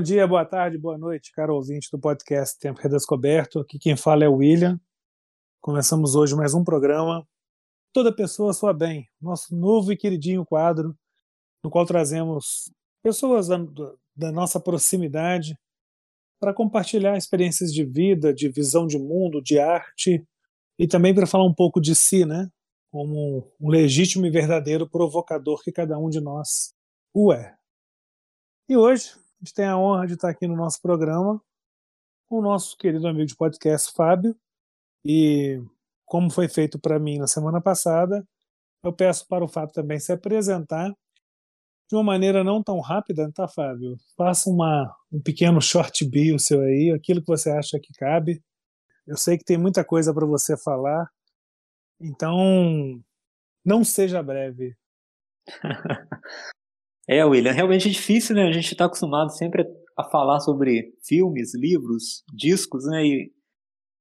Bom dia, boa tarde, boa noite, caro ouvinte do podcast Tempo Redescoberto. Aqui quem fala é o William. Começamos hoje mais um programa. Toda pessoa sua bem, nosso novo e queridinho quadro, no qual trazemos pessoas da, da nossa proximidade para compartilhar experiências de vida, de visão de mundo, de arte e também para falar um pouco de si, né? Como um legítimo e verdadeiro provocador que cada um de nós o é. E hoje a gente tem a honra de estar aqui no nosso programa com o nosso querido amigo de podcast, Fábio. E como foi feito para mim na semana passada, eu peço para o Fábio também se apresentar de uma maneira não tão rápida, tá, Fábio? Faça uma, um pequeno short bio seu aí, aquilo que você acha que cabe. Eu sei que tem muita coisa para você falar, então não seja breve. É, William, realmente é difícil, né? A gente está acostumado sempre a falar sobre filmes, livros, discos, né? E,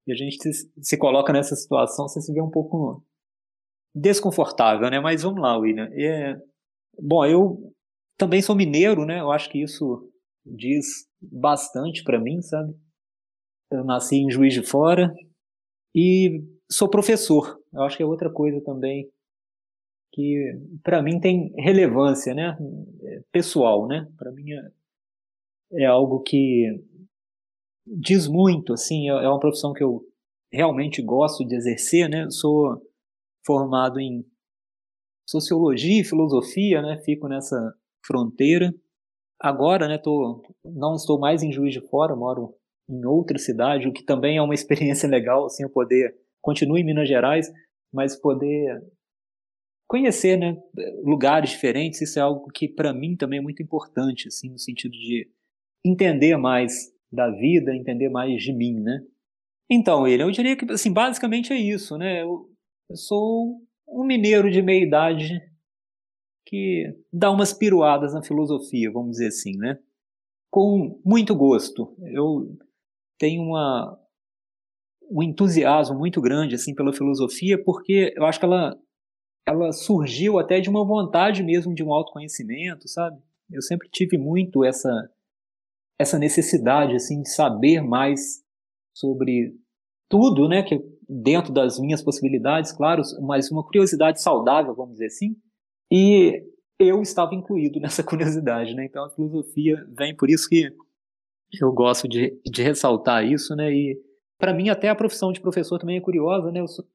e a gente se, se, coloca nessa situação, você se vê um pouco desconfortável, né? Mas vamos lá, William. É, bom, eu também sou mineiro, né? Eu acho que isso diz bastante para mim, sabe? Eu nasci em Juiz de Fora e sou professor. Eu acho que é outra coisa também que para mim tem relevância, né, pessoal, né? Para mim é, é, algo que diz muito, assim, é, é uma profissão que eu realmente gosto de exercer, né? Sou formado em sociologia e filosofia, né? Fico nessa fronteira. Agora, né, tô, não estou mais em Juiz de Fora, moro em outra cidade, o que também é uma experiência legal, assim, eu poder, continuo em Minas Gerais, mas poder conhecer né, lugares diferentes, isso é algo que para mim também é muito importante, assim, no sentido de entender mais da vida, entender mais de mim, né? Então, ele, eu diria que, assim, basicamente é isso, né? Eu, eu sou um mineiro de meia idade que dá umas piruadas na filosofia, vamos dizer assim, né? Com muito gosto. Eu tenho uma, um entusiasmo muito grande, assim, pela filosofia, porque eu acho que ela ela surgiu até de uma vontade mesmo de um autoconhecimento, sabe? Eu sempre tive muito essa essa necessidade assim de saber mais sobre tudo, né, que dentro das minhas possibilidades, claro, mas uma curiosidade saudável, vamos dizer assim. E eu estava incluído nessa curiosidade, né? Então a filosofia vem por isso que eu gosto de, de ressaltar isso, né? E para mim até a profissão de professor também é curiosa, né? Eu sou,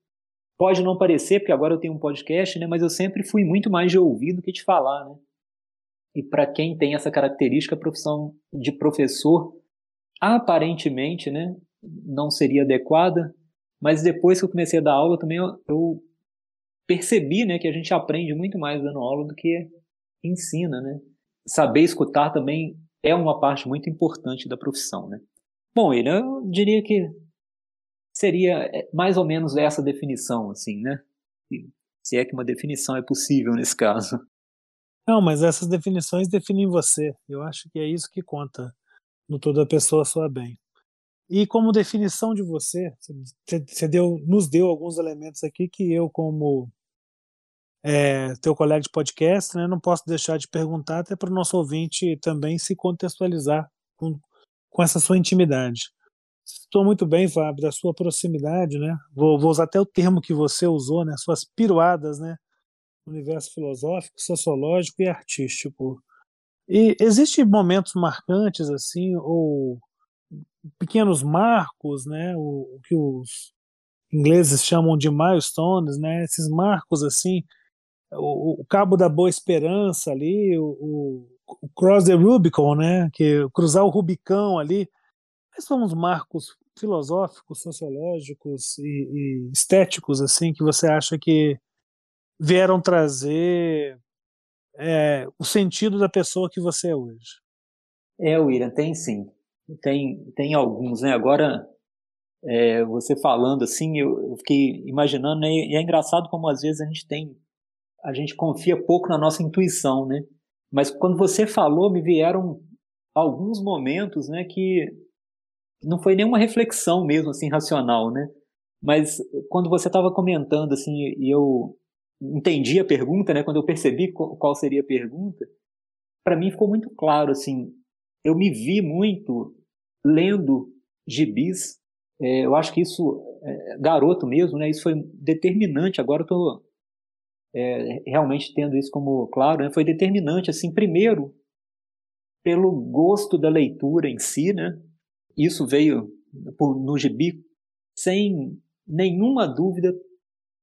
Pode não parecer, porque agora eu tenho um podcast, né? Mas eu sempre fui muito mais de ouvir do que de falar, né? E para quem tem essa característica, a profissão de professor, aparentemente, né? Não seria adequada, mas depois que eu comecei a dar aula também eu, eu percebi, né? Que a gente aprende muito mais dando aula do que ensina, né? Saber escutar também é uma parte muito importante da profissão, né? Bom, ele, eu diria que seria é, mais ou menos essa definição, assim, né? Se é que uma definição é possível nesse caso. Não, mas essas definições definem você. Eu acho que é isso que conta no toda pessoa sua bem. E como definição de você, você deu, nos deu alguns elementos aqui que eu, como é, teu colega de podcast, né, não posso deixar de perguntar, até para o nosso ouvinte também se contextualizar com, com essa sua intimidade. Estou muito bem, Fábio, da sua proximidade, né? Vou, vou, usar até o termo que você usou, né? Suas piruadas, né? Universo filosófico, sociológico e artístico. E existem momentos marcantes, assim, ou pequenos marcos, né? O, o que os ingleses chamam de milestones, né? Esses marcos, assim, o, o Cabo da Boa Esperança ali, o, o Cross the Rubicon, né? Que cruzar o Rubicão ali Quais são os marcos filosóficos, sociológicos e, e, estéticos assim que você acha que vieram trazer é, o sentido da pessoa que você é hoje? É, William, tem sim. Tem, tem alguns, né? Agora, é, você falando assim, eu, eu fiquei imaginando, né? e é engraçado como às vezes a gente tem, a gente confia pouco na nossa intuição, né? Mas quando você falou, me vieram alguns momentos, né, que não foi nenhuma reflexão mesmo assim racional, né? Mas quando você estava comentando assim e eu entendi a pergunta, né, quando eu percebi qual seria a pergunta, para mim ficou muito claro, assim, eu me vi muito lendo gibis, é, eu acho que isso, é, garoto mesmo, né, isso foi determinante, agora estou é, realmente tendo isso como claro, né, foi determinante, assim, primeiro, pelo gosto da leitura em si, né, isso veio no gibi sem nenhuma dúvida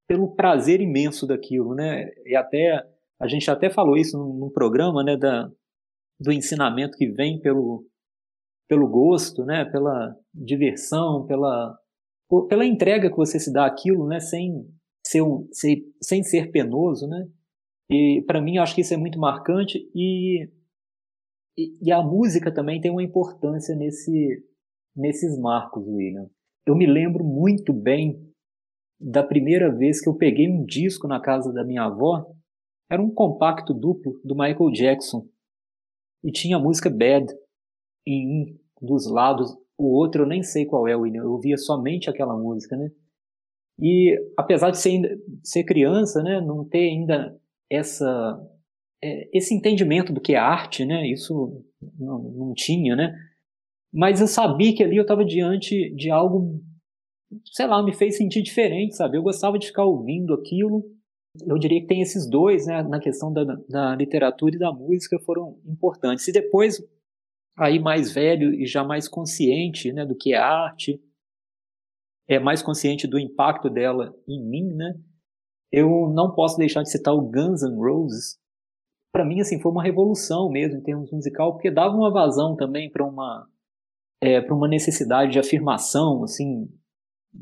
pelo prazer imenso daquilo, né? E até a gente até falou isso no, programa, né, da, do ensinamento que vem pelo pelo gosto, né, pela diversão, pela pela entrega que você se dá aquilo, né, sem ser, sem, sem ser penoso, né? E para mim acho que isso é muito marcante e, e, e a música também tem uma importância nesse nesses marcos, William. Eu me lembro muito bem da primeira vez que eu peguei um disco na casa da minha avó. Era um compacto duplo do Michael Jackson. E tinha a música Bad em um dos lados. O outro eu nem sei qual é, William. Eu ouvia somente aquela música, né? E apesar de ser, ser criança, né, não ter ainda essa é, esse entendimento do que é arte, né? Isso não, não tinha, né? Mas eu sabia que ali eu estava diante de algo, sei lá, me fez sentir diferente, sabe? Eu gostava de ficar ouvindo aquilo. Eu diria que tem esses dois, né, na questão da, da literatura e da música, foram importantes. E depois, aí mais velho e já mais consciente, né, do que é arte, é mais consciente do impacto dela em mim, né? Eu não posso deixar de citar o Guns N' Roses. Para mim, assim, foi uma revolução mesmo em termos musical, porque dava uma vazão também para uma é, para uma necessidade de afirmação assim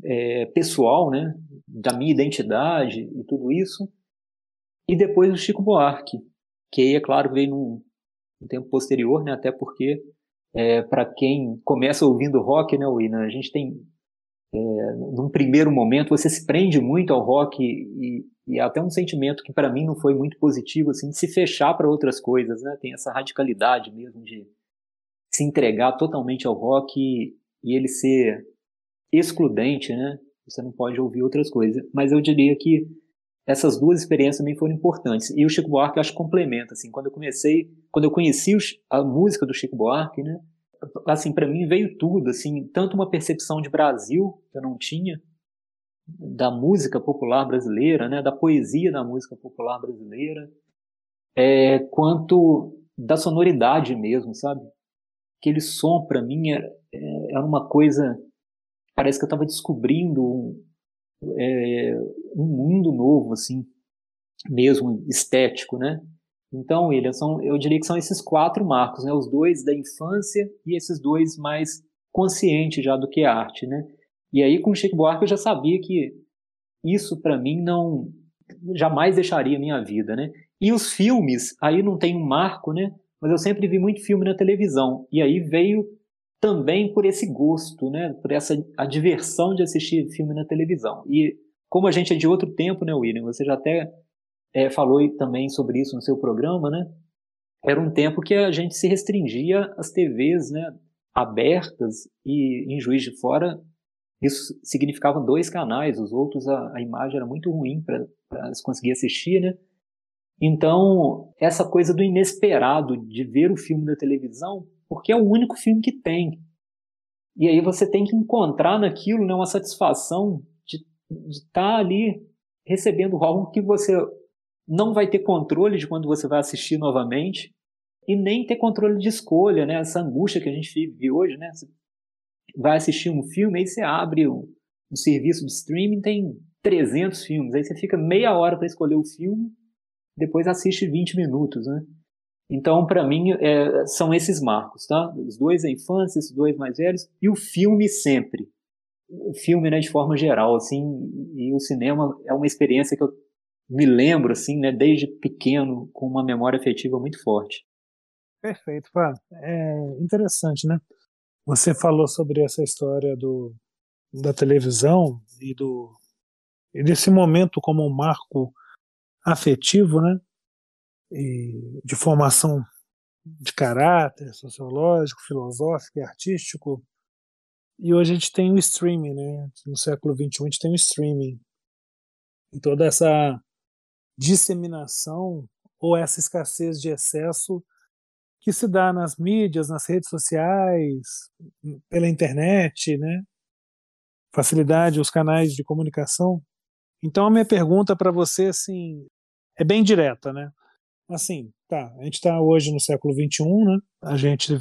é, pessoal, né, da minha identidade e tudo isso. E depois o Chico Buarque, que aí, é claro, veio num, num tempo posterior, né, até porque é, para quem começa ouvindo rock, né, Wina, a gente tem é, num primeiro momento você se prende muito ao rock e, e até um sentimento que para mim não foi muito positivo assim de se fechar para outras coisas, né? Tem essa radicalidade mesmo de se entregar totalmente ao rock e, e ele ser excludente, né? Você não pode ouvir outras coisas. Mas eu diria que essas duas experiências também foram importantes. E o Chico Buarque acho que complementa, assim, quando eu comecei, quando eu conheci a música do Chico Buarque, né? Assim, para mim veio tudo, assim, tanto uma percepção de Brasil que eu não tinha, da música popular brasileira, né, da poesia da música popular brasileira, é, quanto da sonoridade mesmo, sabe? Aquele som para mim era, é, era, uma coisa parece que eu estava descobrindo um, é, um, mundo novo assim mesmo estético né? Então William são, eu diria que são esses quatro marcos né? Os dois da infância e esses dois mais conscientes já do que arte né? E aí com o Chico Buarque eu já sabia que isso para mim não jamais deixaria minha vida né? E os filmes aí não tem um marco né mas eu sempre vi muito filme na televisão. E aí veio também por esse gosto, né? Por essa a diversão de assistir filme na televisão. E como a gente é de outro tempo, né, William? Você já até é, falou também sobre isso no seu programa, né? Era um tempo que a gente se restringia às TVs, né? Abertas e em Juiz de Fora isso significava dois canais, os outros a, a imagem era muito ruim para se conseguir assistir, né? Então, essa coisa do inesperado de ver o filme da televisão, porque é o único filme que tem. E aí você tem que encontrar naquilo né, uma satisfação de estar tá ali recebendo algo que você não vai ter controle de quando você vai assistir novamente e nem ter controle de escolha, né? Essa angústia que a gente vive hoje, né? Você vai assistir um filme, aí você abre um, um serviço de streaming, tem 300 filmes, aí você fica meia hora para escolher o filme depois assiste 20 minutos, né? Então, para mim, é, são esses marcos, tá? Os dois da infância, esses dois mais velhos, e o filme sempre. O filme, né, de forma geral, assim, e o cinema é uma experiência que eu me lembro, assim, né, desde pequeno, com uma memória afetiva muito forte. Perfeito, pá. É interessante, né? Você falou sobre essa história do, da televisão e do e desse momento como um marco afetivo, né? E de formação de caráter sociológico, filosófico e artístico. E hoje a gente tem o streaming, né? No século XXI a gente tem o streaming. E toda essa disseminação ou essa escassez de excesso que se dá nas mídias, nas redes sociais, pela internet, né? Facilidade, os canais de comunicação. Então a minha pergunta para você assim é bem direta, né? Assim, tá, a gente está hoje no século XXI, né? A gente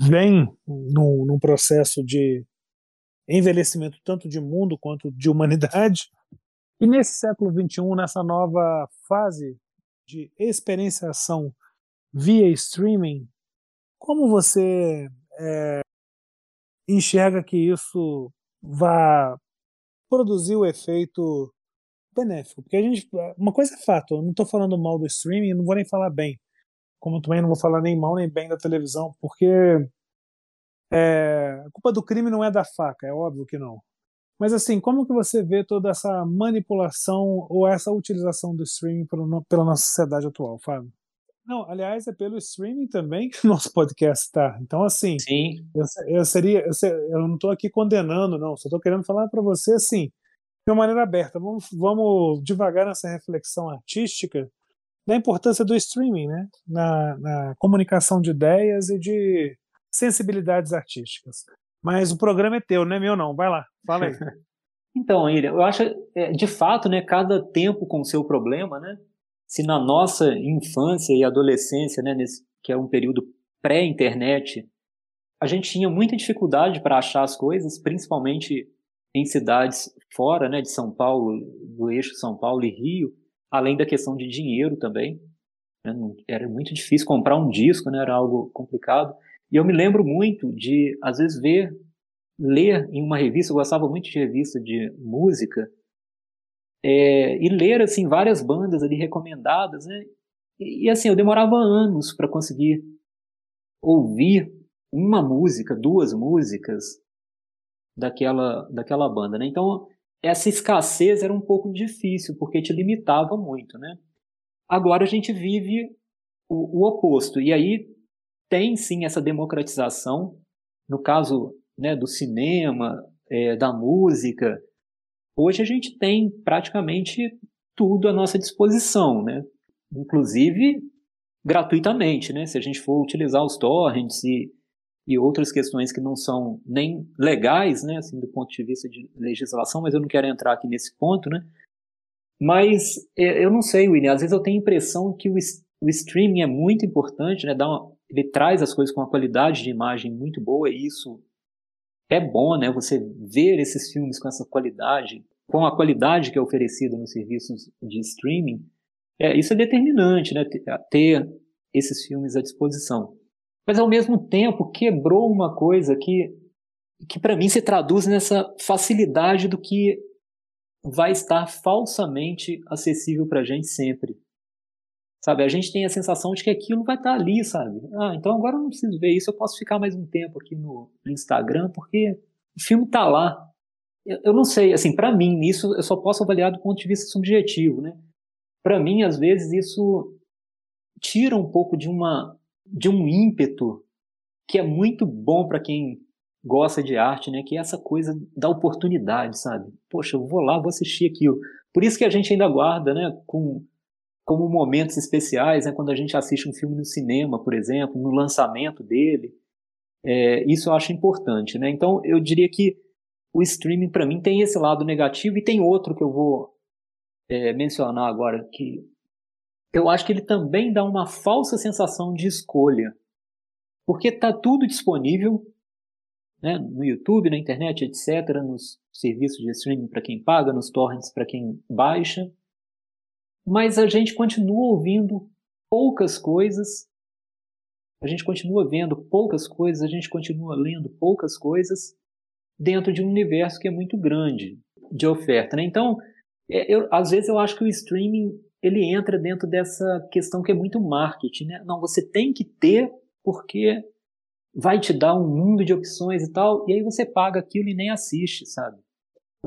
vem num, num processo de envelhecimento tanto de mundo quanto de humanidade. E nesse século XXI, nessa nova fase de experienciação via streaming, como você é, enxerga que isso vai produzir o efeito benéfico? Porque a gente, uma coisa é fato, eu não estou falando mal do streaming, não vou nem falar bem, como também não vou falar nem mal nem bem da televisão, porque é, a culpa do crime não é da faca, é óbvio que não. Mas assim, como que você vê toda essa manipulação ou essa utilização do streaming pela nossa sociedade atual, Fábio? Não, aliás, é pelo streaming também que o nosso podcast está. Então, assim, Sim. Eu, eu seria, eu, eu não estou aqui condenando, não. Só estou querendo falar para você, assim, de uma maneira aberta. Vamos, vamos devagar nessa reflexão artística da importância do streaming, né, na, na comunicação de ideias e de sensibilidades artísticas. Mas o programa é teu, não é meu, não. Vai lá, fala aí. então, Ilha, eu acho, é, de fato, né, cada tempo com seu problema, né? se na nossa infância e adolescência, né, nesse, que é um período pré-internet, a gente tinha muita dificuldade para achar as coisas, principalmente em cidades fora né, de São Paulo, do eixo São Paulo e Rio, além da questão de dinheiro também. Né, era muito difícil comprar um disco, né, era algo complicado. E eu me lembro muito de, às vezes, ver, ler em uma revista, eu gostava muito de revista de música, é, e ler assim várias bandas ali recomendadas, né? E, e assim eu demorava anos para conseguir ouvir uma música, duas músicas daquela daquela banda, né? Então essa escassez era um pouco difícil porque te limitava muito, né? Agora a gente vive o, o oposto e aí tem sim essa democratização no caso né, do cinema, é, da música, Hoje a gente tem praticamente tudo à nossa disposição, né? Inclusive gratuitamente, né? Se a gente for utilizar os torrents e, e outras questões que não são nem legais, né? Assim, do ponto de vista de legislação, mas eu não quero entrar aqui nesse ponto, né? Mas é, eu não sei, William, às vezes eu tenho a impressão que o, o streaming é muito importante, né? Dá uma, ele traz as coisas com uma qualidade de imagem muito boa e isso é bom, né? Você ver esses filmes com essa qualidade, com a qualidade que é oferecida nos serviços de streaming, é, isso é determinante, né? Ter esses filmes à disposição. Mas ao mesmo tempo quebrou uma coisa que, que para mim se traduz nessa facilidade do que vai estar falsamente acessível para a gente sempre. Sabe, a gente tem a sensação de que aquilo vai estar ali, sabe? Ah, então agora eu não preciso ver isso, eu posso ficar mais um tempo aqui no, no Instagram, porque o filme está lá. Eu, eu, não sei, assim, para mim, isso eu só posso avaliar do ponto de vista subjetivo, né? Para mim, às vezes, isso tira um pouco de uma de um ímpeto que é muito bom para quem gosta de arte, né? Que é essa coisa da oportunidade, sabe? Poxa, eu vou lá, vou assistir aquilo. Por isso que a gente ainda guarda, né? Com como momentos especiais, né, quando a gente assiste um filme no cinema, por exemplo, no lançamento dele. É, isso eu acho importante. Né? Então, eu diria que o streaming, para mim, tem esse lado negativo e tem outro que eu vou é, mencionar agora, que eu acho que ele também dá uma falsa sensação de escolha. Porque está tudo disponível né, no YouTube, na internet, etc., nos serviços de streaming para quem paga, nos torrents para quem baixa mas a gente continua ouvindo poucas coisas, a gente continua vendo poucas coisas, a gente continua lendo poucas coisas dentro de um universo que é muito grande de oferta. Né? Então, é, eu, às vezes eu acho que o streaming ele entra dentro dessa questão que é muito marketing. Né? Não, você tem que ter porque vai te dar um mundo de opções e tal, e aí você paga aquilo e nem assiste, sabe?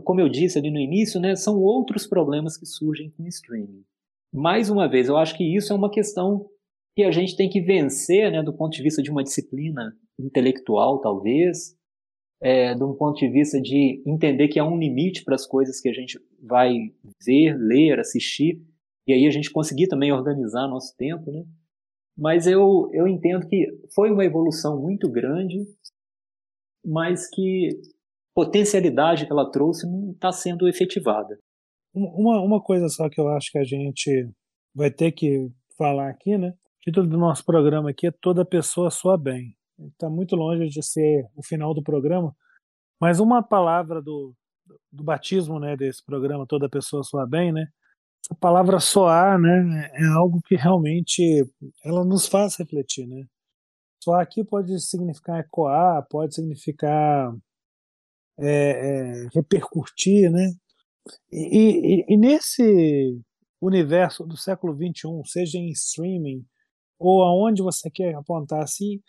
como eu disse ali no início, né, são outros problemas que surgem com o streaming. Mais uma vez, eu acho que isso é uma questão que a gente tem que vencer, né, do ponto de vista de uma disciplina intelectual, talvez, é, de um ponto de vista de entender que há um limite para as coisas que a gente vai ver, ler, assistir. E aí a gente conseguir também organizar nosso tempo, né? Mas eu, eu entendo que foi uma evolução muito grande, mas que potencialidade que ela trouxe não está sendo efetivada. Uma, uma coisa só que eu acho que a gente vai ter que falar aqui, né? O título do nosso programa aqui é Toda Pessoa Soa Bem. Está muito longe de ser o final do programa, mas uma palavra do, do batismo né, desse programa, Toda Pessoa Soa Bem, né? A palavra soar né, é algo que realmente ela nos faz refletir. Né? Soar aqui pode significar ecoar, pode significar é, é, repercutir, né? E, e, e, nesse universo do século XXI, seja em streaming ou aonde você quer apontar, assim, o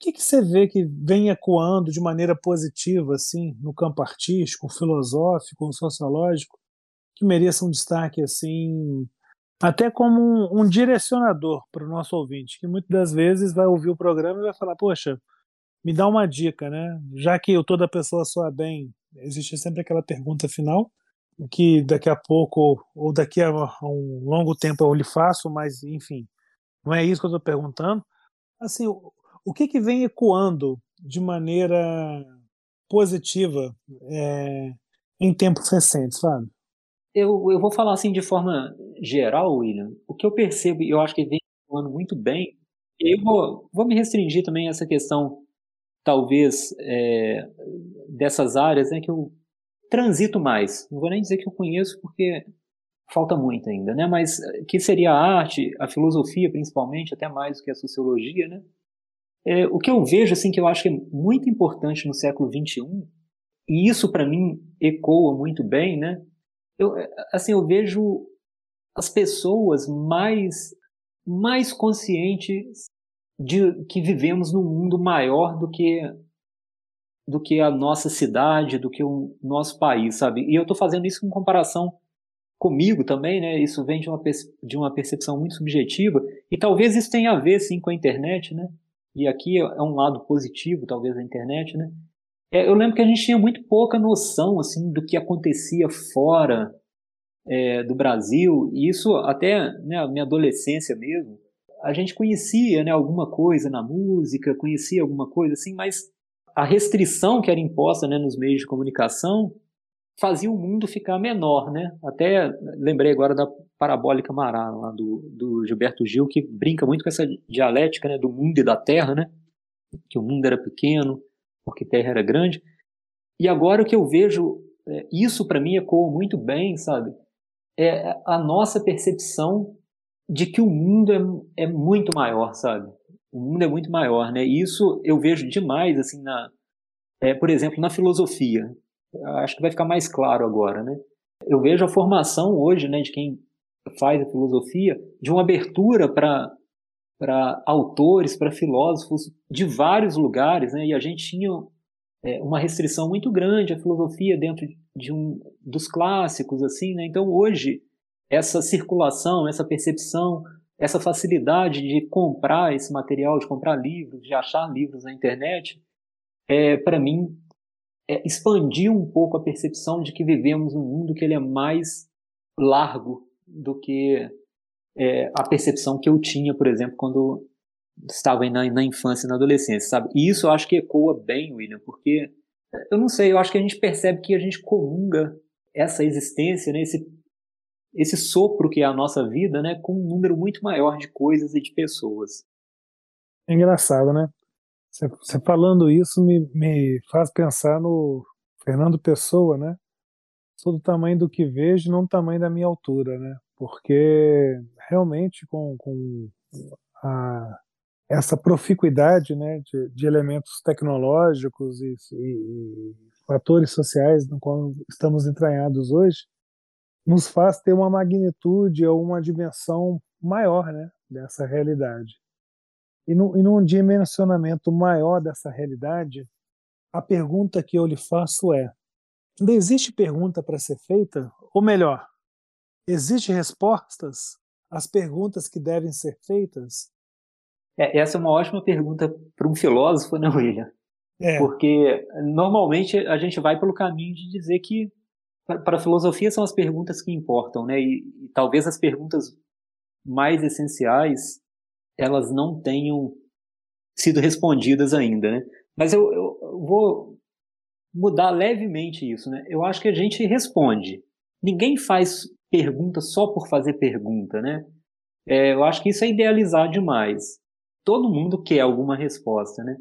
que, que você vê que vem ecoando de maneira positiva, assim, no campo artístico, filosófico, sociológico, que mereça um destaque, assim, até como um, um direcionador para o nosso ouvinte, que muitas das vezes vai ouvir o programa e vai falar, poxa, me dá uma dica, né? Já que eu toda pessoa soa bem, existe sempre aquela pergunta final que daqui a pouco ou daqui a um longo tempo eu lhe faço, mas enfim, não é isso que eu estou perguntando. Assim, o, o que que vem ecoando de maneira positiva é, em tempos recentes, Fábio? Eu, eu vou falar assim de forma geral, William. O que eu percebo e eu acho que vem ecoando muito bem. Eu vou, vou me restringir também a essa questão talvez é, dessas áreas né, que eu transito mais. Não vou nem dizer que eu conheço porque falta muito ainda, né? Mas eh, que seria a arte, a filosofia principalmente, até mais do que a sociologia, né? É, o que eu vejo assim que eu acho que é muito importante no século 21 e isso para mim ecoa muito bem, né? Eu, eh, assim, eu vejo as pessoas mais mais conscientes de que vivemos num mundo maior do que do que a nossa cidade, do que o nosso país, sabe? E eu estou fazendo isso em comparação comigo também, né? Isso vem de uma, de uma percepção muito subjetiva e talvez isso tenha a ver sim com a internet, né? E aqui é um lado positivo, talvez, da internet, né? É, eu lembro que a gente tinha muito pouca noção assim do que acontecia fora é, do Brasil e isso até né, a minha adolescência mesmo a gente conhecia né, alguma coisa na música, conhecia alguma coisa assim, mas a restrição que era imposta né, nos meios de comunicação fazia o mundo ficar menor, né? Até lembrei agora da Parabólica Mará, lá do, do Gilberto Gil, que brinca muito com essa dialética né, do mundo e da terra, né? Que o mundo era pequeno, porque terra era grande. E agora o que eu vejo, é, isso para mim ecoa muito bem, sabe? É a nossa percepção de que o mundo é, é muito maior, sabe? O mundo é muito maior, né? E isso eu vejo demais, assim, na, é, por exemplo, na filosofia. Acho que vai ficar mais claro agora, né? Eu vejo a formação hoje, né, de quem faz a filosofia, de uma abertura para para autores, para filósofos de vários lugares, né? E a gente tinha é, uma restrição muito grande à filosofia dentro de um dos clássicos, assim, né? Então hoje essa circulação, essa percepção, essa facilidade de comprar esse material, de comprar livros, de achar livros na internet, é, para mim, é, expandiu um pouco a percepção de que vivemos num mundo que ele é mais largo do que é, a percepção que eu tinha, por exemplo, quando estava na, na infância e na adolescência, sabe? E isso eu acho que ecoa bem, William, porque eu não sei, eu acho que a gente percebe que a gente comunga essa existência, né, esse esse sopro que é a nossa vida, né, com um número muito maior de coisas e de pessoas. É engraçado, né? Você falando isso me, me faz pensar no Fernando Pessoa, né? Sou do tamanho do que vejo, não do tamanho da minha altura, né? Porque realmente com, com a, essa proficuidade né, de, de elementos tecnológicos e, e, fatores sociais no qual estamos entranhados hoje, nos faz ter uma magnitude ou uma dimensão maior né, dessa realidade. E, no, e num dimensionamento maior dessa realidade, a pergunta que eu lhe faço é: ainda existe pergunta para ser feita? Ou melhor, existe respostas às perguntas que devem ser feitas? É, essa é uma ótima pergunta para um filósofo, né, William? É. Porque normalmente a gente vai pelo caminho de dizer que para a filosofia são as perguntas que importam, né? E, e, talvez as perguntas mais essenciais elas não tenham sido respondidas ainda, né? Mas eu, eu, vou mudar levemente isso, né? Eu acho que a gente responde. Ninguém faz pergunta só por fazer pergunta, né? É, eu acho que isso é idealizar demais. Todo mundo quer alguma resposta, né?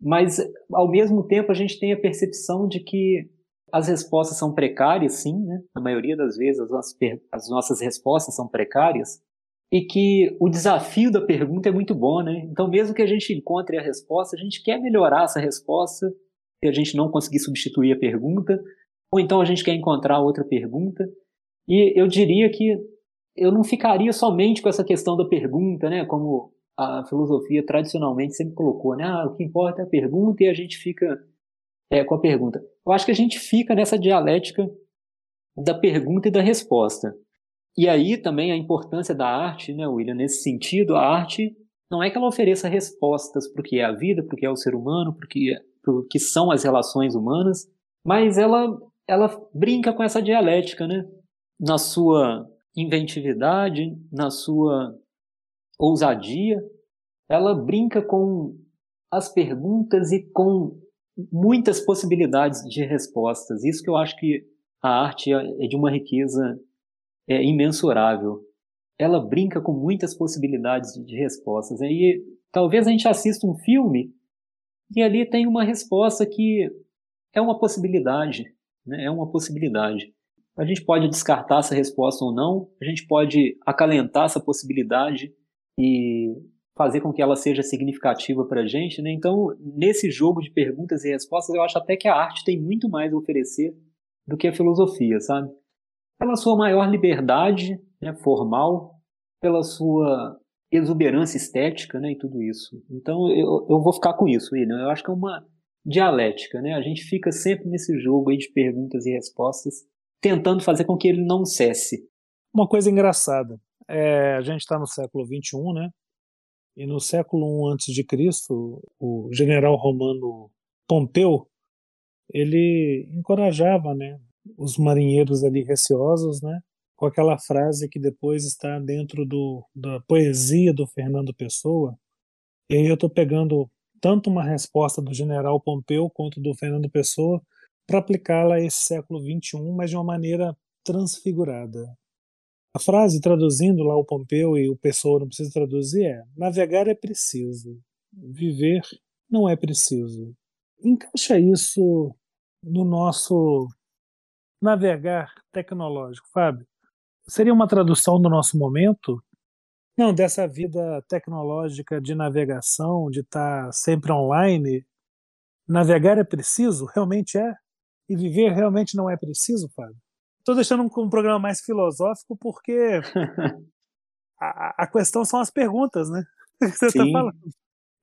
Mas, ao mesmo tempo, a gente tem a percepção de que as respostas são precárias, sim, né? Na maioria das vezes, as nossas, as nossas respostas são precárias. E que o desafio da pergunta é muito bom, né? Então, mesmo que a gente encontre a resposta, a gente quer melhorar essa resposta se a gente não conseguir substituir a pergunta, ou então a gente quer encontrar outra pergunta. E eu diria que eu não ficaria somente com essa questão da pergunta, né? Como a filosofia tradicionalmente sempre colocou, né? Ah, o que importa é a pergunta e a gente fica é, com a pergunta. Eu acho que a gente fica nessa dialética da pergunta e da resposta. E aí também a importância da arte, né, William? Nesse sentido, a arte não é que ela ofereça respostas para o que é a vida, para o que é o ser humano, para o que, é, que são as relações humanas, mas ela, ela brinca com essa dialética, né? Na sua inventividade, na sua ousadia, ela brinca com as perguntas e com muitas possibilidades de respostas. Isso que eu acho que a arte é, de uma riqueza é, imensurável. Ela brinca com muitas possibilidades de respostas. E talvez a gente assista um filme e ali tem uma resposta que é uma possibilidade, né? é uma possibilidade. A gente pode descartar essa resposta ou não, a gente pode acalentar essa possibilidade e fazer com que ela seja significativa para a gente. Né? Então, nesse jogo de perguntas e respostas, eu acho até que a arte tem muito mais a oferecer do que a filosofia, sabe? Pela sua maior liberdade né, formal, pela sua exuberância estética né, e tudo isso. Então, eu, eu vou ficar com isso, William. Eu acho que é uma dialética, né? A gente fica sempre nesse jogo aí de perguntas e respostas, tentando fazer com que ele não cesse. Uma coisa engraçada, é, a gente está no século XXI, né? E no século I antes de Cristo, o general romano Pompeu, ele encorajava, né, os marinheiros ali receosos, né, com aquela frase que depois está dentro do, da poesia do Fernando Pessoa. E aí eu estou pegando tanto uma resposta do general Pompeu quanto do Fernando Pessoa para aplicá-la a esse século XXI, mas de uma maneira transfigurada. A frase, traduzindo lá o Pompeu e o Pessoa não precisa traduzir, é: navegar é preciso, viver não é preciso. Encaixa isso no nosso navegar tecnológico, Fábio. Seria uma tradução do nosso momento? Não, dessa vida tecnológica de navegação, de estar sempre online. Navegar é preciso? Realmente é? E viver realmente não é preciso, Fábio? Estou deixando um, um, programa mais filosófico porque a, a, questão são as perguntas, né? Que você está falando.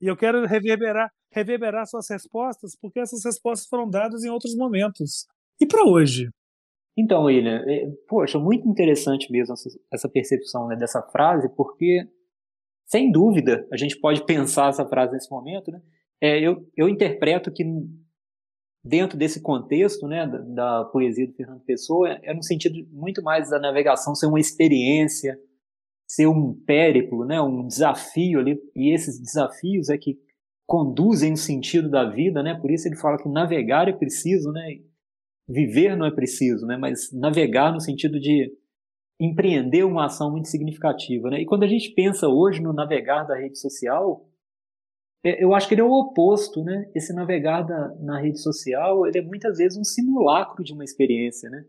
E eu quero reverberar, reverberar suas respostas, porque essas respostas foram dadas em outros momentos. E para hoje? Então, William, é, poxa, muito interessante mesmo essa, essa percepção né, dessa frase, porque, sem dúvida, a gente pode pensar essa frase nesse momento, né? É, eu, eu interpreto que dentro desse contexto né, da, da, poesia do Fernando Pessoa, é, é no sentido muito mais da navegação ser uma experiência, ser um périplo, né, um desafio ali, e esses desafios é que conduzem o sentido da vida, né, por isso ele fala que navegar é preciso, né, viver não é preciso, né, mas navegar no sentido de empreender uma ação muito significativa, né, e quando a gente pensa hoje no navegar da rede social, eu acho que ele é o oposto, né? Esse navegar da, na rede social, ele é muitas vezes um simulacro de uma experiência, né?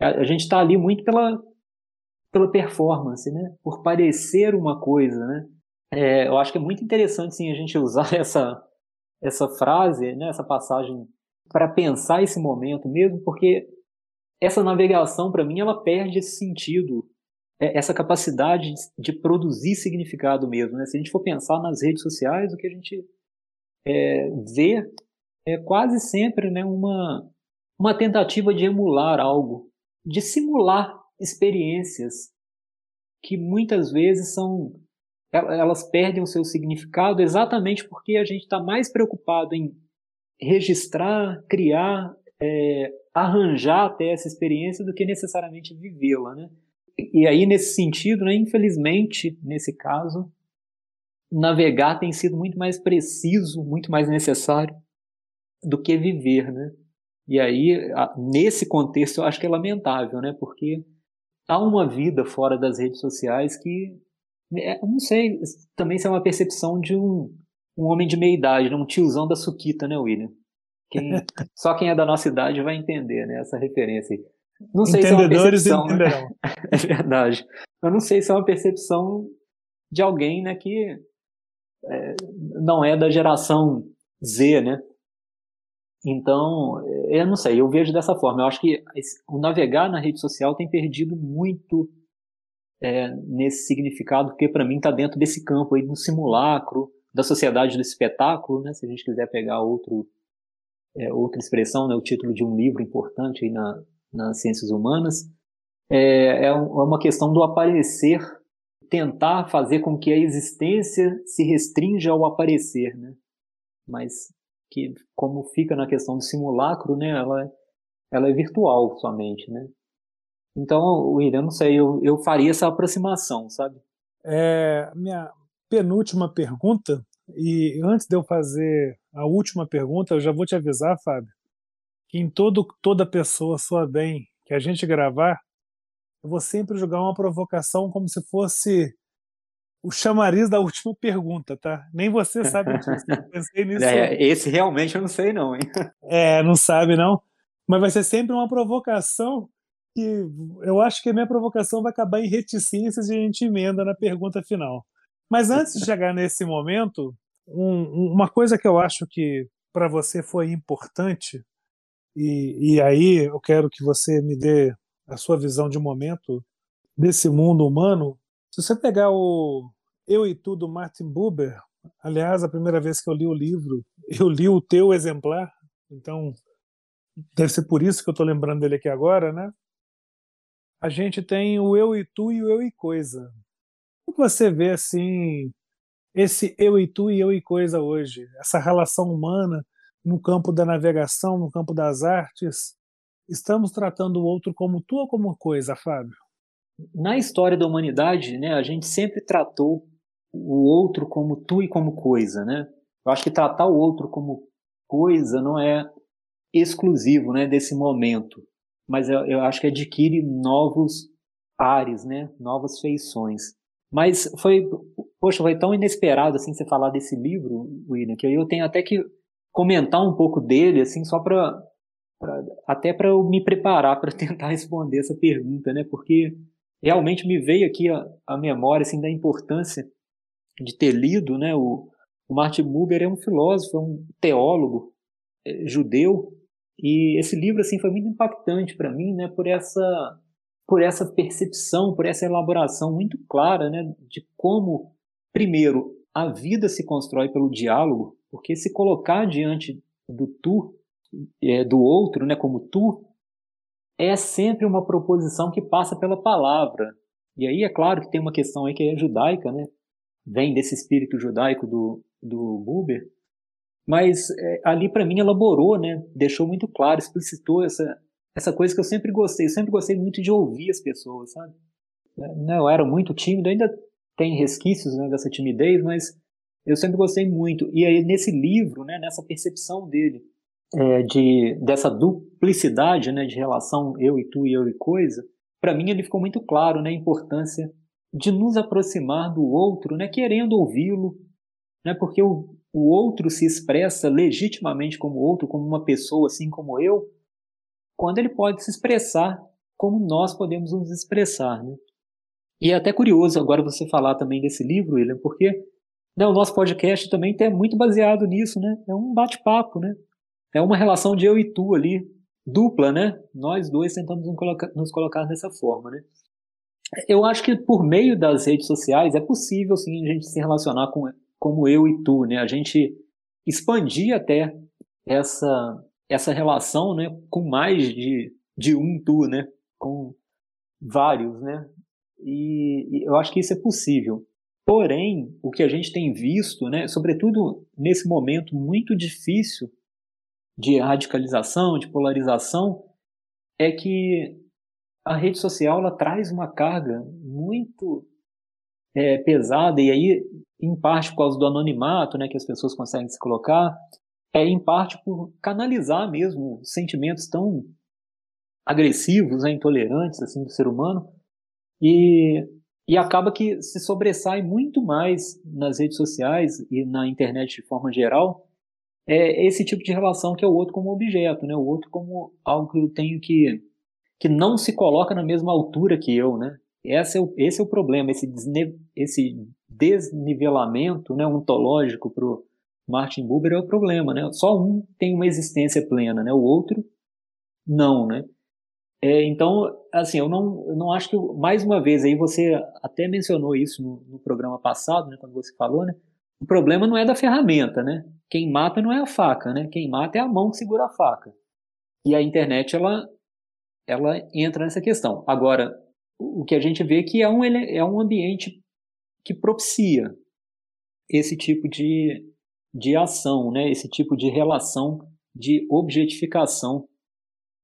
A, a gente está ali muito pela, pela performance, né? Por parecer uma coisa, né? É, eu acho que é muito interessante, sim, a gente usar essa, essa frase, né? Essa passagem para pensar esse momento mesmo, porque essa navegação, para mim, ela perde esse sentido é, essa capacidade de produzir significado mesmo. Né? Se a gente for pensar nas redes sociais, o que a gente é, vê é quase sempre né, uma, uma tentativa de emular algo, de simular experiências que muitas vezes são elas perdem o seu significado exatamente porque a gente está mais preocupado em registrar, criar, é, arranjar até essa experiência do que necessariamente vivê-la, né? E aí, nesse sentido, né, infelizmente, nesse caso, navegar tem sido muito mais preciso, muito mais necessário do que viver, né? E aí, nesse contexto, eu acho que é lamentável, né? Porque há uma vida fora das redes sociais que, é, não sei, também se é uma percepção de um, um homem de meia idade, né? um tiozão da suquita, né, William? Quem, só quem é da nossa idade vai entender, né? Essa referência aí. Não sei se é uma percepção. Né? É verdade. Eu não sei se é uma percepção de alguém, né, que é, não é da geração Z, né? Então, eu não sei, eu vejo dessa forma. Eu acho que o navegar na rede social tem perdido muito é, nesse significado, porque para mim está dentro desse campo aí do simulacro, da sociedade do espetáculo, né? Se a gente quiser pegar outro, é, outra expressão, né? O título de um livro importante aí na, nas ciências humanas, é, é, é uma questão do aparecer, tentar fazer com que a existência se restrinja ao aparecer, né? Mas que como fica na questão do simulacro, né, ela, ela é virtual somente, né? Então, William, não sei, eu, eu faria essa aproximação, sabe? É, minha penúltima pergunta, e antes de eu fazer a última pergunta, eu já vou te avisar, Fábio, que em todo, toda pessoa sua bem que a gente gravar, eu vou sempre jogar uma provocação como se fosse o chamariz da última pergunta, tá? Nem você sabe disso. pensei nisso. É, esse realmente eu não sei não, hein? É, não sabe não. Mas vai ser sempre uma provocação que eu acho que a minha provocação vai acabar em reticências e a gente emenda na pergunta final. Mas antes de chegar nesse momento, um, uma coisa que eu acho que para você foi importante, e, e aí eu quero que você me dê a sua visão de momento desse mundo humano, se você pegar o Eu e Tu do Martin Buber, aliás, a primeira vez que eu li o livro, eu li o teu exemplar, então deve ser por isso que eu estou lembrando dele aqui agora, né? A gente tem o Eu e Tu e o Eu e Coisa. Como você vê assim esse Eu e Tu e Eu e Coisa hoje, essa relação humana no campo da navegação, no campo das artes? Estamos tratando o outro como tu ou como coisa, Fábio? na história da humanidade, né, a gente sempre tratou o outro como tu e como coisa, né? Eu acho que tratar o outro como coisa não é exclusivo, né, desse momento, mas eu, eu acho que adquire novos ares, né, novas feições. Mas foi, poxa, foi tão inesperado assim você falar desse livro, William, que eu tenho até que comentar um pouco dele, assim, só para até para eu me preparar para tentar responder essa pergunta, né? Porque realmente me veio aqui a, a memória assim, da importância de ter lido, né? O, o Martin Buber é um filósofo, é um teólogo é, judeu e esse livro assim foi muito impactante para mim, né? Por essa por essa percepção, por essa elaboração muito clara, né? De como primeiro a vida se constrói pelo diálogo, porque se colocar diante do tu, é, do outro, né? Como tu é sempre uma proposição que passa pela palavra. E aí é claro que tem uma questão aí que é judaica, né? Vem desse espírito judaico do, do Buber. Mas é, ali para mim elaborou, né? Deixou muito claro, explicitou essa, essa coisa que eu sempre gostei. Eu sempre gostei muito de ouvir as pessoas, sabe? Eu era muito tímido, ainda tem resquícios né, dessa timidez, mas eu sempre gostei muito. E aí nesse livro, né, nessa percepção dele, é, de, dessa duplicidade né, de relação eu e tu e eu e coisa, para mim ele ficou muito claro né, a importância de nos aproximar do outro, né, querendo ouvi-lo, né, porque o, o outro se expressa legitimamente como outro, como uma pessoa assim como eu, quando ele pode se expressar como nós podemos nos expressar. Né? E é até curioso agora você falar também desse livro, William, porque né, o nosso podcast também é muito baseado nisso, né? É um bate-papo, né? é uma relação de eu e tu ali, dupla, né? Nós dois tentamos nos colocar, dessa forma, né? Eu acho que por meio das redes sociais é possível, sim, a gente se relacionar com como eu e tu, né? A gente expandir até essa essa relação, né? Com mais de, de um tu, né? Com vários, né? E, e eu acho que isso é possível. Porém, o que a gente tem visto, né? Sobretudo nesse momento muito difícil de radicalização, de polarização, é que a rede social ela traz uma carga muito é, pesada, e aí, em parte por causa do anonimato né, que as pessoas conseguem se colocar, é em parte por canalizar mesmo sentimentos tão agressivos, né, intolerantes assim do ser humano, e, e acaba que se sobressai muito mais nas redes sociais e na internet de forma geral é esse tipo de relação que é o outro como objeto, né, o outro como algo que eu tenho que que não se coloca na mesma altura que eu, né? Esse é o, esse é o problema, esse, desne, esse desnivelamento né, ontológico para o Martin Buber é o problema, né? Só um tem uma existência plena, né? O outro não, né? É, então, assim, eu não, eu não acho que, mais uma vez, aí você até mencionou isso no, no, programa passado, né, quando você falou, né? O problema não é da ferramenta, né? Quem mata não é a faca, né? Quem mata é a mão que segura a faca. E a internet, ela, ela entra nessa questão. Agora, o que a gente vê é que é um, é um ambiente que propicia esse tipo de, de ação, né? esse tipo de relação de objetificação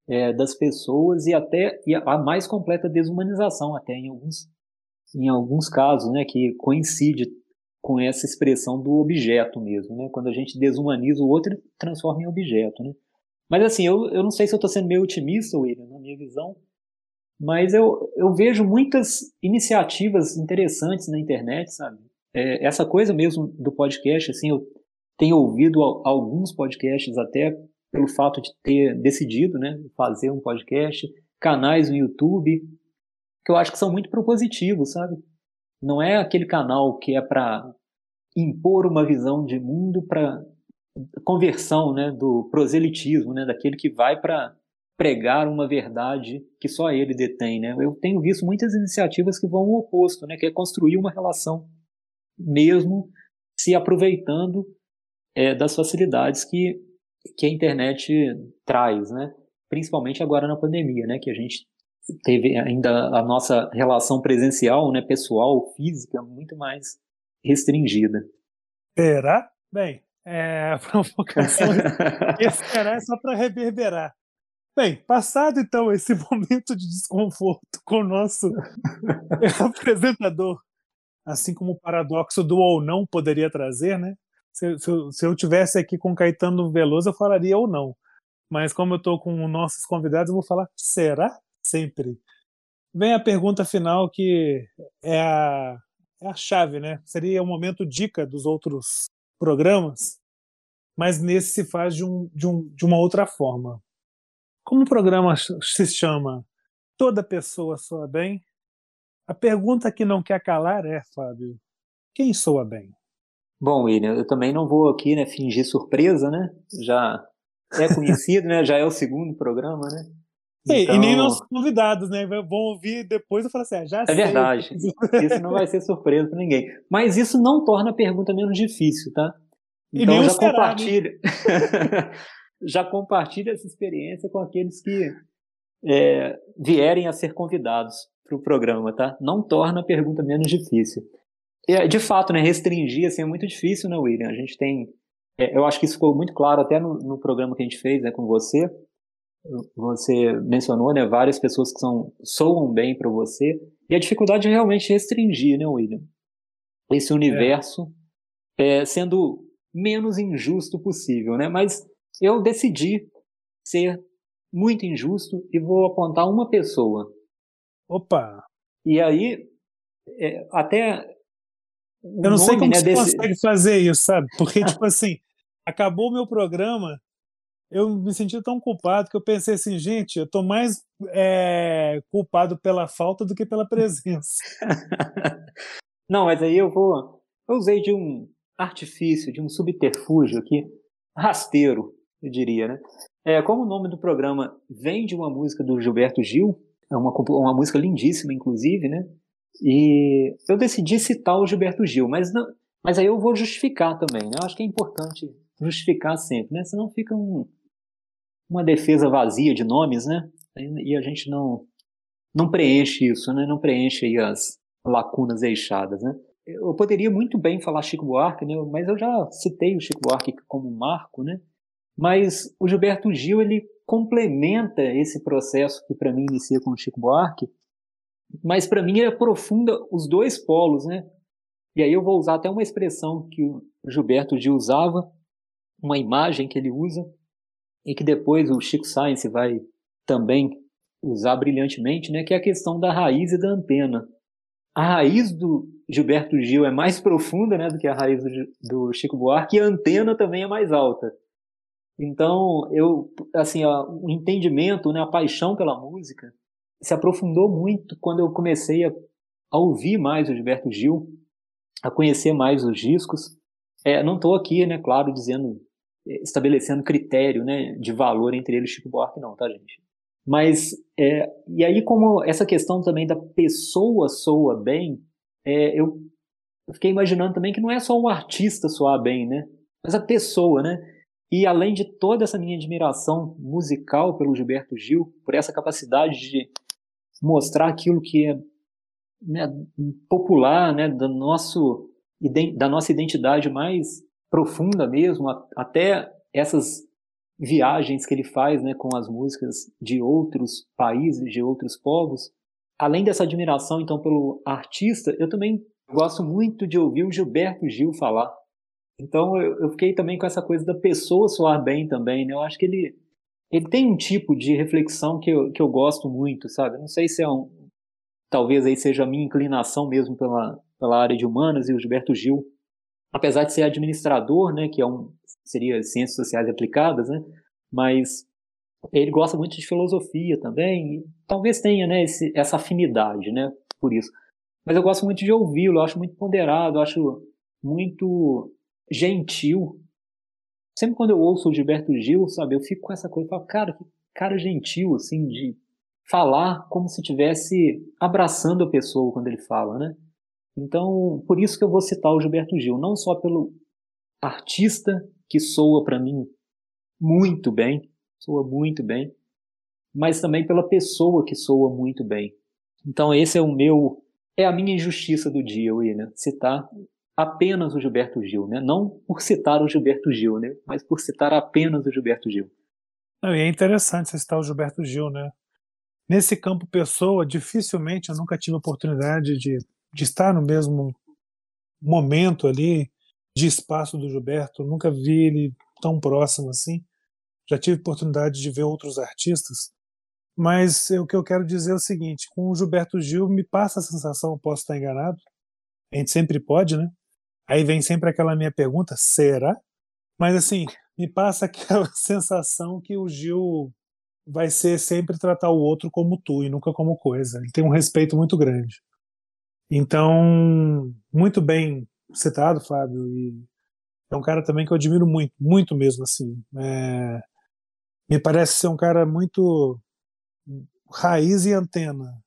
é, das pessoas e até e a mais completa desumanização até em alguns em alguns casos, né, que coincide com essa expressão do objeto mesmo, né? Quando a gente desumaniza o outro, transforma em objeto, né? Mas assim, eu, eu não sei se eu estou sendo meio otimista, William, na minha visão, mas eu, eu vejo muitas iniciativas interessantes na internet, sabe? É, essa coisa mesmo do podcast, assim, eu tenho ouvido alguns podcasts até pelo fato de ter decidido, né, fazer um podcast, canais no YouTube, que eu acho que são muito propositivos, sabe? Não é aquele canal que é para impor uma visão de mundo para conversão, né, do proselitismo, né, daquele que vai para pregar uma verdade que só ele detém, né? Eu tenho visto muitas iniciativas que vão ao oposto, né? Que é construir uma relação, mesmo se aproveitando é, das facilidades que, que a internet traz, né? Principalmente agora na pandemia, né? Que a gente teve ainda a nossa relação presencial, né? Pessoal, física, muito mais restringida. Será? Bem, é, provocações. Esperar é só para reverberar. Bem, passado então esse momento de desconforto com o nosso apresentador, assim como o paradoxo do ou não poderia trazer, né? Se, se, se eu tivesse aqui com Caetano Veloso, eu falaria ou não. Mas como eu estou com nossos convidados, eu vou falar será? Sempre. Vem a pergunta final que é a, é a chave, né? Seria o momento dica dos outros programas, mas nesse se faz de, um, de, um, de uma outra forma. Como o programa se chama Toda Pessoa Soa Bem, a pergunta que não quer calar é, Fábio, quem soa bem? Bom, William, eu também não vou aqui né, fingir surpresa, né? Já é conhecido, né? Já é o segundo programa, né? Então... E, nem então nossos convidados, né? Vão ouvir depois e falar assim, ah, já É sei. verdade. Isso não vai ser surpresa para ninguém. Mas isso não torna a pergunta menos difícil, tá? Então já compartilha. já compartilhe essa experiência com aqueles que é, vierem a ser convidados para o programa, tá? Não torna a pergunta menos difícil. E, de fato, né, restringir assim, é muito difícil, né, William? A gente tem. É, eu acho que isso ficou muito claro até no, no programa que a gente fez né, com você. Você mencionou né, várias pessoas que são, soam bem para você. E a dificuldade é realmente restringir, né, William? Esse universo é. É, sendo menos injusto possível, né? Mas eu decidi ser muito injusto e vou apontar uma pessoa. Opa! E aí, é, até. Eu não sei como né, você desse... consegue fazer isso, sabe? Porque, tipo assim, acabou o meu programa, eu me senti tão culpado que eu pensei assim, gente, eu tô mais é, culpado pela falta do que pela presença. não, mas aí eu vou. Eu usei de um artifício, de um subterfúgio aqui, rasteiro, eu diria, né? É, como o nome do programa vem de uma música do Gilberto Gil, é uma, uma música lindíssima, inclusive, né? E eu decidi citar o Gilberto Gil, mas, não, mas aí eu vou justificar também, né? Eu acho que é importante justificar sempre, né? Senão fica um, uma defesa vazia de nomes, né? E a gente não, não preenche isso, né? Não preenche as lacunas deixadas, né? Eu poderia muito bem falar Chico Buarque, né? Mas eu já citei o Chico Buarque como marco, né? Mas o Gilberto Gil ele complementa esse processo que para mim inicia com o Chico Buarque, mas para mim ele aprofunda os dois polos, né? E aí eu vou usar até uma expressão que o Gilberto Gil usava, uma imagem que ele usa, e que depois o Chico Science vai também usar brilhantemente, né, que é a questão da raiz e da antena. A raiz do Gilberto Gil é mais profunda né, do que a raiz do, do Chico Buarque, e a antena também é mais alta. Então, eu, assim, ó, o entendimento, né, a paixão pela música se aprofundou muito quando eu comecei a, a ouvir mais o Gilberto Gil, a conhecer mais os discos. É, não estou aqui, né, claro, dizendo, é, estabelecendo critério, né, de valor entre ele e Chico Buarque, não, tá, gente? Mas, é, e aí como essa questão também da pessoa soa bem, é, eu, eu fiquei imaginando também que não é só o artista soar bem, né? Mas a pessoa, né? E além de toda essa minha admiração musical pelo Gilberto Gil, por essa capacidade de mostrar aquilo que é né, popular, né, do nosso, da nossa identidade mais profunda mesmo, até essas viagens que ele faz né, com as músicas de outros países, de outros povos. Além dessa admiração, então, pelo artista, eu também gosto muito de ouvir o Gilberto Gil falar. Então, eu, fiquei também com essa coisa da pessoa soar bem também, né? Eu acho que ele, ele tem um tipo de reflexão que eu, que eu gosto muito, sabe? Não sei se é um... Talvez aí seja a minha inclinação mesmo pela, pela área de humanas e o Gilberto Gil, apesar de ser administrador, né, que é um, seria ciências sociais aplicadas, né? Mas ele gosta muito de filosofia também, talvez tenha, né, esse, essa afinidade, né, por isso. Mas eu gosto muito de ouvi-lo, acho muito ponderado, acho muito gentil. Sempre quando eu ouço o Gilberto Gil, sabe, eu fico com essa coisa, falo, cara, que cara gentil, assim, de falar como se estivesse abraçando a pessoa quando ele fala, né? Então, por isso que eu vou citar o Gilberto Gil, não só pelo artista que soa para mim muito bem, soa muito bem, mas também pela pessoa que soa muito bem. Então esse é o meu, é a minha injustiça do dia, William, citar apenas o Gilberto Gil, né? Não por citar o Gilberto Gil, né? Mas por citar apenas o Gilberto Gil. Não, e é interessante você citar o Gilberto Gil, né? Nesse campo pessoa, dificilmente eu nunca tive oportunidade de, de estar no mesmo momento ali, de espaço do Gilberto, nunca vi ele tão próximo assim. Já tive oportunidade de ver outros artistas, mas o que eu quero dizer é o seguinte: com o Gilberto Gil, me passa a sensação, posso estar enganado, a gente sempre pode, né? Aí vem sempre aquela minha pergunta: será? Mas assim, me passa aquela sensação que o Gil vai ser sempre tratar o outro como tu e nunca como coisa. Ele tem um respeito muito grande. Então, muito bem citado, Fábio, e é um cara também que eu admiro muito, muito mesmo, assim. É, me parece ser um cara muito raiz e antena,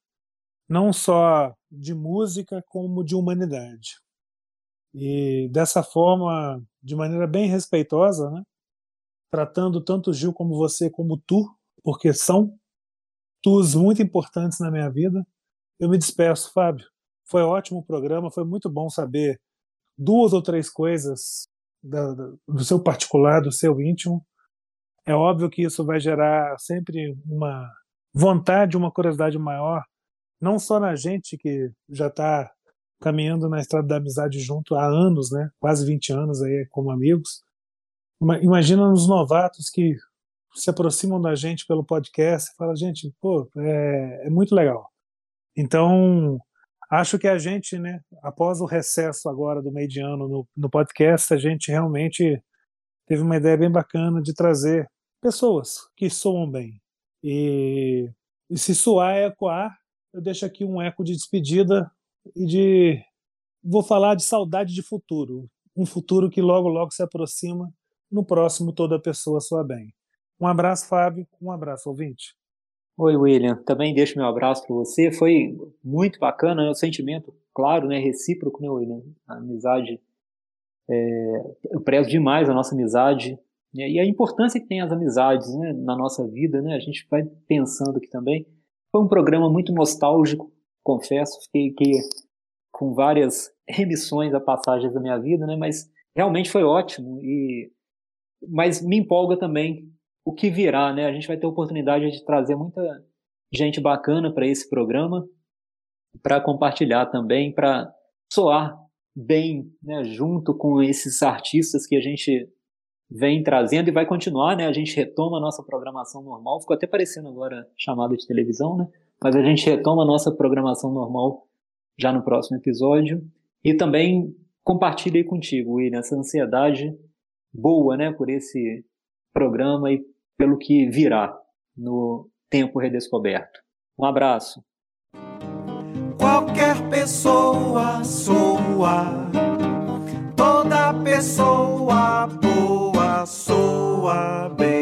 não só de música, como de humanidade. E dessa forma, de maneira bem respeitosa, né? tratando tanto Gil como você, como tu, porque são tus muito importantes na minha vida. Eu me despeço, Fábio. Foi ótimo o programa, foi muito bom saber duas ou três coisas da, do seu particular, do seu íntimo. É óbvio que isso vai gerar sempre uma vontade, uma curiosidade maior, não só na gente que já está caminhando na estrada da amizade junto há anos, né? quase 20 anos aí como amigos. Imagina nos novatos que se aproximam da gente pelo podcast e falam, gente, pô, é, é muito legal. Então, Acho que a gente, né, após o recesso agora do meio de ano no, no podcast, a gente realmente teve uma ideia bem bacana de trazer pessoas que soam bem. E, e se soar é ecoar, eu deixo aqui um eco de despedida e de. Vou falar de saudade de futuro. Um futuro que logo, logo se aproxima. No próximo, toda pessoa soa bem. Um abraço, Fábio. Um abraço, ouvinte. Oi, William. Também deixo meu abraço para você. Foi muito bacana, né? o sentimento, claro, né? recíproco, né, William? A amizade. É... eu prezo demais a nossa amizade né? e a importância que tem as amizades né? na nossa vida, né? A gente vai pensando aqui também. Foi um programa muito nostálgico, confesso. Fiquei aqui com várias remissões a passagens da minha vida, né? Mas realmente foi ótimo e mas me empolga também o que virá, né? A gente vai ter a oportunidade de trazer muita gente bacana para esse programa, para compartilhar também, para soar bem, né, junto com esses artistas que a gente vem trazendo e vai continuar, né? A gente retoma a nossa programação normal. Ficou até parecendo agora chamada de televisão, né? Mas a gente retoma a nossa programação normal já no próximo episódio. E também compartilhei contigo, William, essa ansiedade boa, né, por esse programa e pelo que virá no tempo redescoberto. Um abraço. Qualquer pessoa soa, toda pessoa boa soa bem.